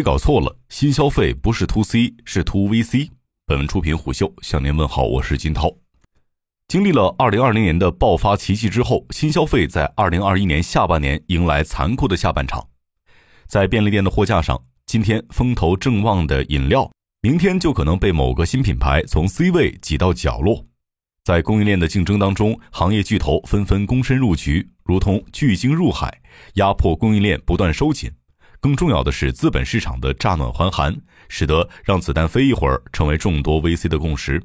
别搞错了，新消费不是 to C，是 to VC。本文出品虎嗅，向您问好，我是金涛。经历了二零二零年的爆发奇迹之后，新消费在二零二一年下半年迎来残酷的下半场。在便利店的货架上，今天风头正旺的饮料，明天就可能被某个新品牌从 C 位挤到角落。在供应链的竞争当中，行业巨头纷纷躬身入局，如同巨鲸入海，压迫供应链不断收紧。更重要的是，资本市场的乍暖还寒，使得让子弹飞一会儿成为众多 VC 的共识。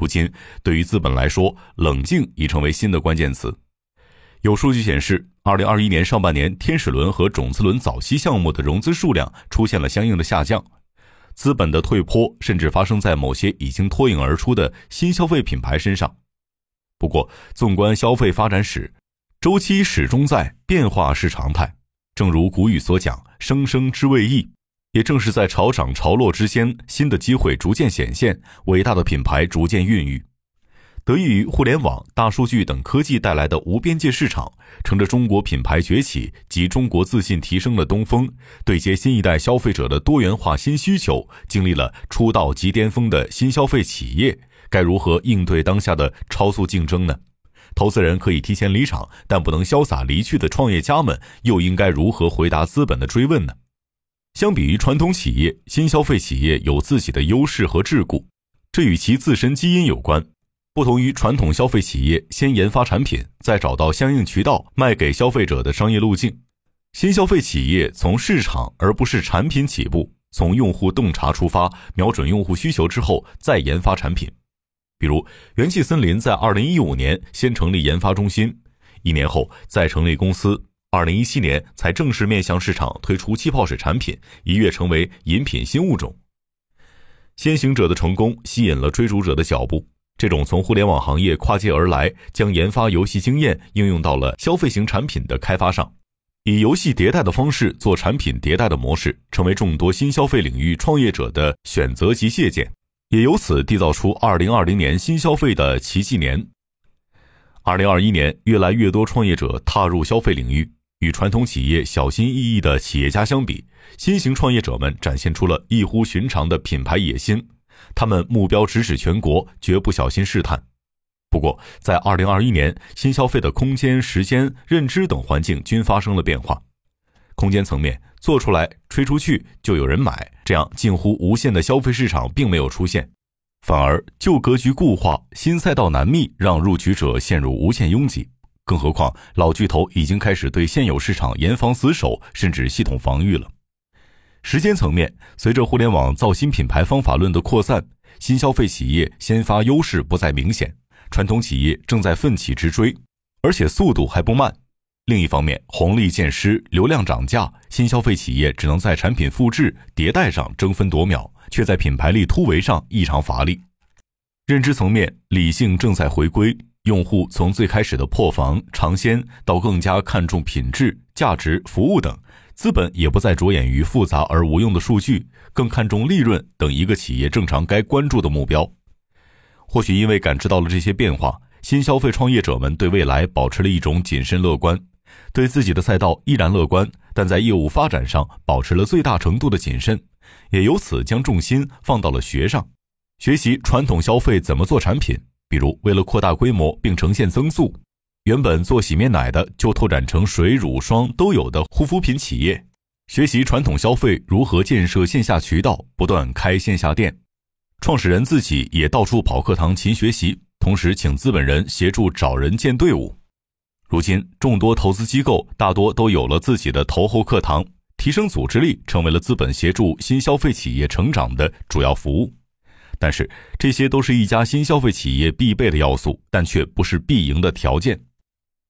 如今，对于资本来说，冷静已成为新的关键词。有数据显示，二零二一年上半年，天使轮和种子轮早期项目的融资数量出现了相应的下降，资本的退坡甚至发生在某些已经脱颖而出的新消费品牌身上。不过，纵观消费发展史，周期始终在，变化是常态。正如古语所讲：“生生之谓易。”也正是在潮涨潮落之间，新的机会逐渐显现，伟大的品牌逐渐孕育。得益于互联网、大数据等科技带来的无边界市场，乘着中国品牌崛起及中国自信提升的东风，对接新一代消费者的多元化新需求，经历了出道即巅峰的新消费企业，该如何应对当下的超速竞争呢？投资人可以提前离场，但不能潇洒离去的创业家们，又应该如何回答资本的追问呢？相比于传统企业，新消费企业有自己的优势和桎梏，这与其自身基因有关。不同于传统消费企业先研发产品，再找到相应渠道卖给消费者的商业路径，新消费企业从市场而不是产品起步，从用户洞察出发，瞄准用户需求之后再研发产品。比如，元气森林在二零一五年先成立研发中心，一年后再成立公司。二零一七年才正式面向市场推出气泡水产品，一跃成为饮品新物种。先行者的成功吸引了追逐者的脚步。这种从互联网行业跨界而来，将研发游戏经验应用到了消费型产品的开发上，以游戏迭代的方式做产品迭代的模式，成为众多新消费领域创业者的选择及借鉴，也由此缔造出二零二零年新消费的奇迹年。二零二一年，越来越多创业者踏入消费领域。与传统企业小心翼翼的企业家相比，新型创业者们展现出了异乎寻常的品牌野心。他们目标直指全国，绝不小心试探。不过，在二零二一年，新消费的空间、时间、认知等环境均发生了变化。空间层面，做出来吹出去就有人买，这样近乎无限的消费市场并没有出现，反而旧格局固化、新赛道难觅，让入局者陷入无限拥挤。更何况，老巨头已经开始对现有市场严防死守，甚至系统防御了。时间层面，随着互联网造新品牌方法论的扩散，新消费企业先发优势不再明显，传统企业正在奋起直追，而且速度还不慢。另一方面，红利渐失，流量涨价，新消费企业只能在产品复制迭代上争分夺秒，却在品牌力突围上异常乏力。认知层面，理性正在回归。用户从最开始的破防尝鲜，到更加看重品质、价值、服务等，资本也不再着眼于复杂而无用的数据，更看重利润等一个企业正常该关注的目标。或许因为感知到了这些变化，新消费创业者们对未来保持了一种谨慎乐观，对自己的赛道依然乐观，但在业务发展上保持了最大程度的谨慎，也由此将重心放到了学上，学习传统消费怎么做产品。比如，为了扩大规模并呈现增速，原本做洗面奶的就拓展成水乳霜都有的护肤品企业；学习传统消费如何建设线下渠道，不断开线下店。创始人自己也到处跑课堂勤学习，同时请资本人协助找人建队伍。如今，众多投资机构大多都有了自己的投后课堂，提升组织力成为了资本协助新消费企业成长的主要服务。但是这些都是一家新消费企业必备的要素，但却不是必赢的条件。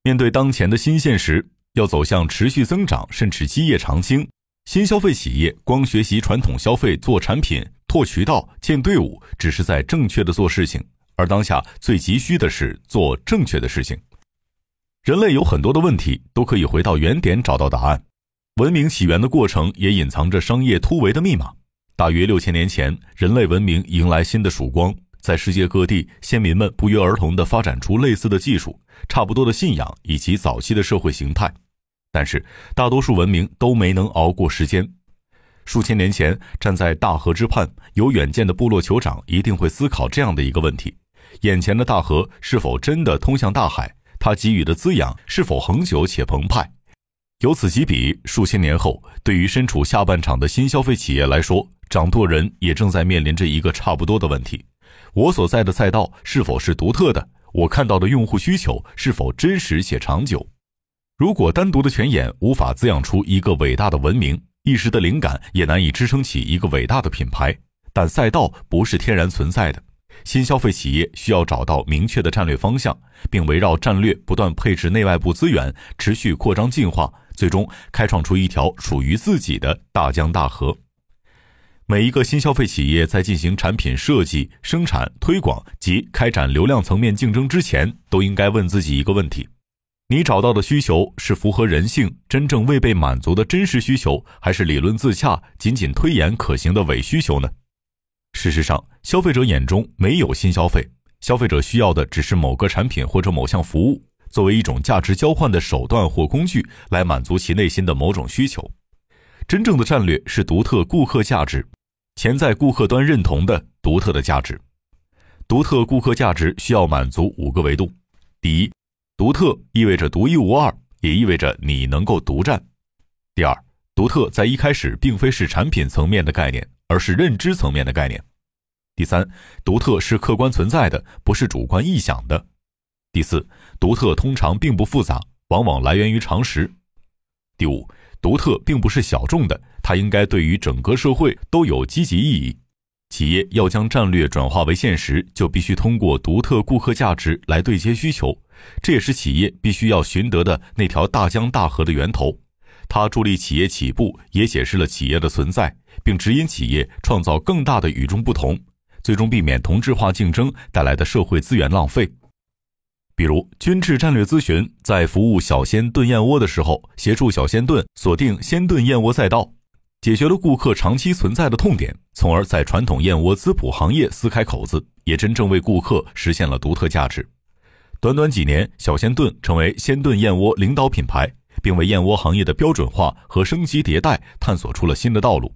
面对当前的新现实，要走向持续增长，甚至基业长青，新消费企业光学习传统消费做产品、拓渠道、建队伍，只是在正确的做事情。而当下最急需的是做正确的事情。人类有很多的问题都可以回到原点找到答案，文明起源的过程也隐藏着商业突围的密码。大约六千年前，人类文明迎来新的曙光，在世界各地，先民们不约而同地发展出类似的技术、差不多的信仰以及早期的社会形态。但是，大多数文明都没能熬过时间。数千年前，站在大河之畔有远见的部落酋长一定会思考这样的一个问题：眼前的大河是否真的通向大海？它给予的滋养是否恒久且澎湃？由此及彼，数千年后，对于身处下半场的新消费企业来说，掌舵人也正在面临着一个差不多的问题：我所在的赛道是否是独特的？我看到的用户需求是否真实且长久？如果单独的泉眼无法滋养出一个伟大的文明，一时的灵感也难以支撑起一个伟大的品牌，但赛道不是天然存在的。新消费企业需要找到明确的战略方向，并围绕战略不断配置内外部资源，持续扩张进化，最终开创出一条属于自己的大江大河。每一个新消费企业在进行产品设计、生产、推广及开展流量层面竞争之前，都应该问自己一个问题。你找到的需求是符合人性、真正未被满足的真实需求，还是理论自洽、仅仅推演可行的伪需求呢？事实上，消费者眼中没有新消费，消费者需要的只是某个产品或者某项服务，作为一种价值交换的手段或工具，来满足其内心的某种需求。真正的战略是独特顾客价值，潜在顾客端认同的独特的价值。独特顾客价值需要满足五个维度：第一，独特意味着独一无二，也意味着你能够独占。第二，独特在一开始并非是产品层面的概念，而是认知层面的概念。第三，独特是客观存在的，不是主观臆想的。第四，独特通常并不复杂，往往来源于常识。第五，独特并不是小众的，它应该对于整个社会都有积极意义。企业要将战略转化为现实，就必须通过独特顾客价值来对接需求。这也是企业必须要寻得的那条大江大河的源头，它助力企业起步，也解释了企业的存在，并指引企业创造更大的与众不同，最终避免同质化竞争带来的社会资源浪费。比如，君智战略咨询在服务小鲜炖燕窝的时候，协助小鲜炖锁定鲜炖燕窝赛道，解决了顾客长期存在的痛点，从而在传统燕窝滋补行业撕开口子，也真正为顾客实现了独特价值。短短几年，小鲜炖成为鲜炖燕窝领导品牌，并为燕窝行业的标准化和升级迭代探索出了新的道路。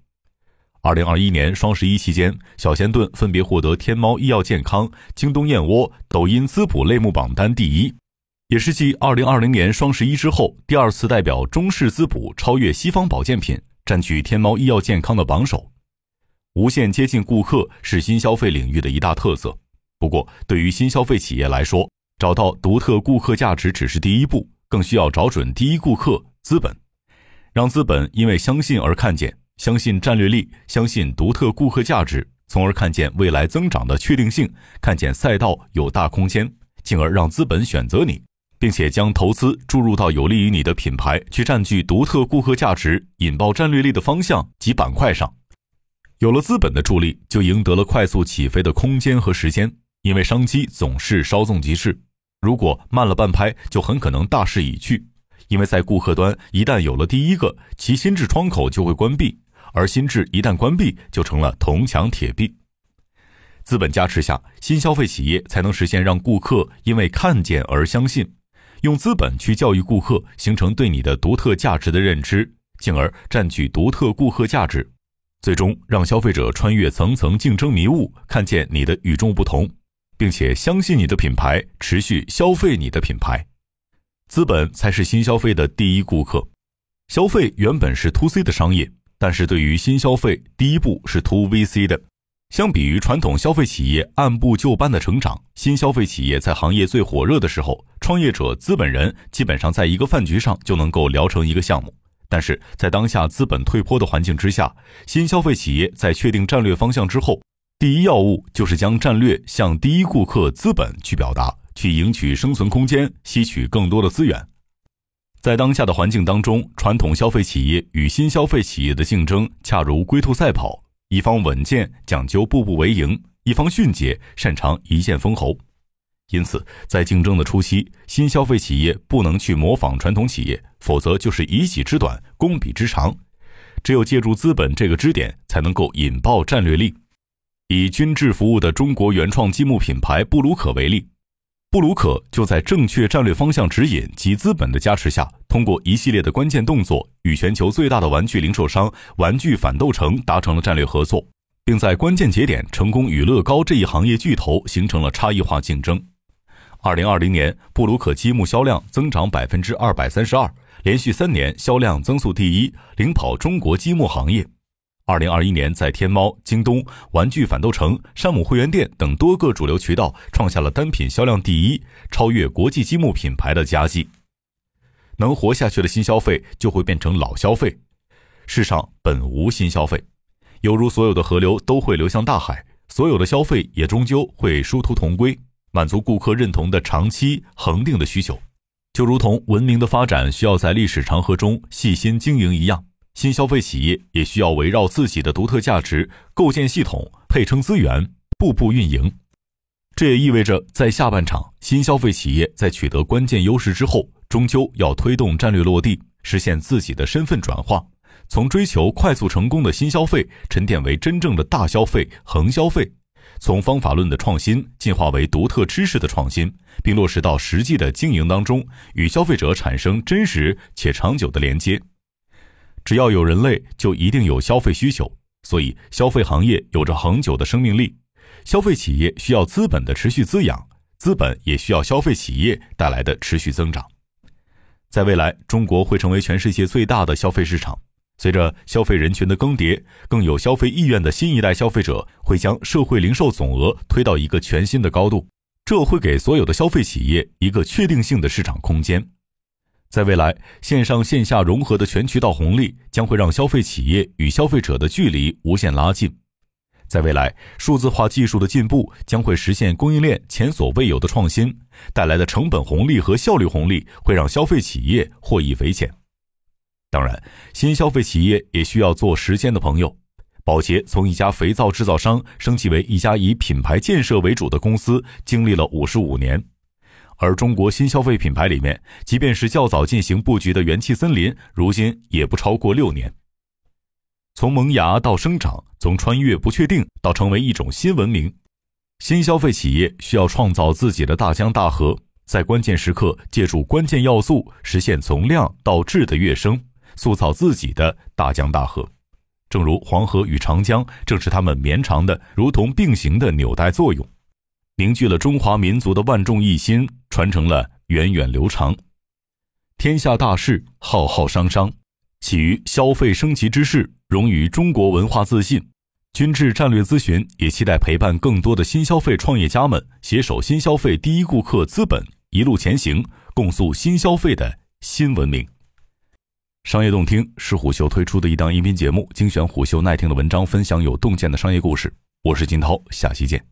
二零二一年双十一期间，小鲜炖分别获得天猫医药健康、京东燕窝、抖音滋补类目榜单第一，也是继二零二零年双十一之后第二次代表中式滋补超越西方保健品，占据天猫医药健康的榜首。无限接近顾客是新消费领域的一大特色。不过，对于新消费企业来说，找到独特顾客价值只是第一步，更需要找准第一顾客资本，让资本因为相信而看见，相信战略力，相信独特顾客价值，从而看见未来增长的确定性，看见赛道有大空间，进而让资本选择你，并且将投资注入到有利于你的品牌去占据独特顾客价值、引爆战略力的方向及板块上。有了资本的助力，就赢得了快速起飞的空间和时间，因为商机总是稍纵即逝。如果慢了半拍，就很可能大势已去，因为在顾客端一旦有了第一个，其心智窗口就会关闭，而心智一旦关闭，就成了铜墙铁壁。资本加持下，新消费企业才能实现让顾客因为看见而相信，用资本去教育顾客，形成对你的独特价值的认知，进而占据独特顾客价值，最终让消费者穿越层层竞争迷雾，看见你的与众不同。并且相信你的品牌，持续消费你的品牌，资本才是新消费的第一顾客。消费原本是 to C 的商业，但是对于新消费，第一步是 to VC 的。相比于传统消费企业按部就班的成长，新消费企业在行业最火热的时候，创业者、资本人基本上在一个饭局上就能够聊成一个项目。但是在当下资本退坡的环境之下，新消费企业在确定战略方向之后。第一要务就是将战略向第一顾客资本去表达，去赢取生存空间，吸取更多的资源。在当下的环境当中，传统消费企业与新消费企业的竞争恰如龟兔赛跑，一方稳健讲究步步为营，一方迅捷擅长一剑封喉。因此，在竞争的初期，新消费企业不能去模仿传统企业，否则就是以己之短攻彼之长。只有借助资本这个支点，才能够引爆战略力。以君智服务的中国原创积木品牌布鲁可为例，布鲁可就在正确战略方向指引及资本的加持下，通过一系列的关键动作，与全球最大的玩具零售商玩具反斗城达成了战略合作，并在关键节点成功与乐高这一行业巨头形成了差异化竞争。二零二零年，布鲁可积木销量增长百分之二百三十二，连续三年销量增速第一，领跑中国积木行业。二零二一年，在天猫、京东、玩具反斗城、山姆会员店等多个主流渠道创下了单品销量第一，超越国际积木品牌的佳绩。能活下去的新消费就会变成老消费，世上本无新消费。犹如所有的河流都会流向大海，所有的消费也终究会殊途同归，满足顾客认同的长期恒定的需求。就如同文明的发展需要在历史长河中细心经营一样。新消费企业也需要围绕自己的独特价值构建系统、配称资源、步步运营。这也意味着，在下半场，新消费企业在取得关键优势之后，终究要推动战略落地，实现自己的身份转化，从追求快速成功的新消费沉淀为真正的大消费、横消费，从方法论的创新进化为独特知识的创新，并落实到实际的经营当中，与消费者产生真实且长久的连接。只要有人类，就一定有消费需求，所以消费行业有着恒久的生命力。消费企业需要资本的持续滋养，资本也需要消费企业带来的持续增长。在未来，中国会成为全世界最大的消费市场。随着消费人群的更迭，更有消费意愿的新一代消费者会将社会零售总额推到一个全新的高度，这会给所有的消费企业一个确定性的市场空间。在未来，线上线下融合的全渠道红利将会让消费企业与消费者的距离无限拉近。在未来，数字化技术的进步将会实现供应链前所未有的创新，带来的成本红利和效率红利会让消费企业获益匪浅。当然，新消费企业也需要做时间的朋友。宝洁从一家肥皂制造商升级为一家以品牌建设为主的公司，经历了五十五年。而中国新消费品牌里面，即便是较早进行布局的元气森林，如今也不超过六年。从萌芽到生长，从穿越不确定到成为一种新文明，新消费企业需要创造自己的大江大河，在关键时刻借助关键要素，实现从量到质的跃升，塑造自己的大江大河。正如黄河与长江，正是它们绵长的如同并行的纽带作用。凝聚了中华民族的万众一心，传承了源远流长。天下大事浩浩汤汤，起于消费升级之势，融于中国文化自信。君智战略咨询也期待陪伴更多的新消费创业家们，携手新消费第一顾客资本一路前行，共塑新消费的新文明。商业洞听是虎嗅推出的一档音频节目，精选虎嗅耐听的文章，分享有洞见的商业故事。我是金涛，下期见。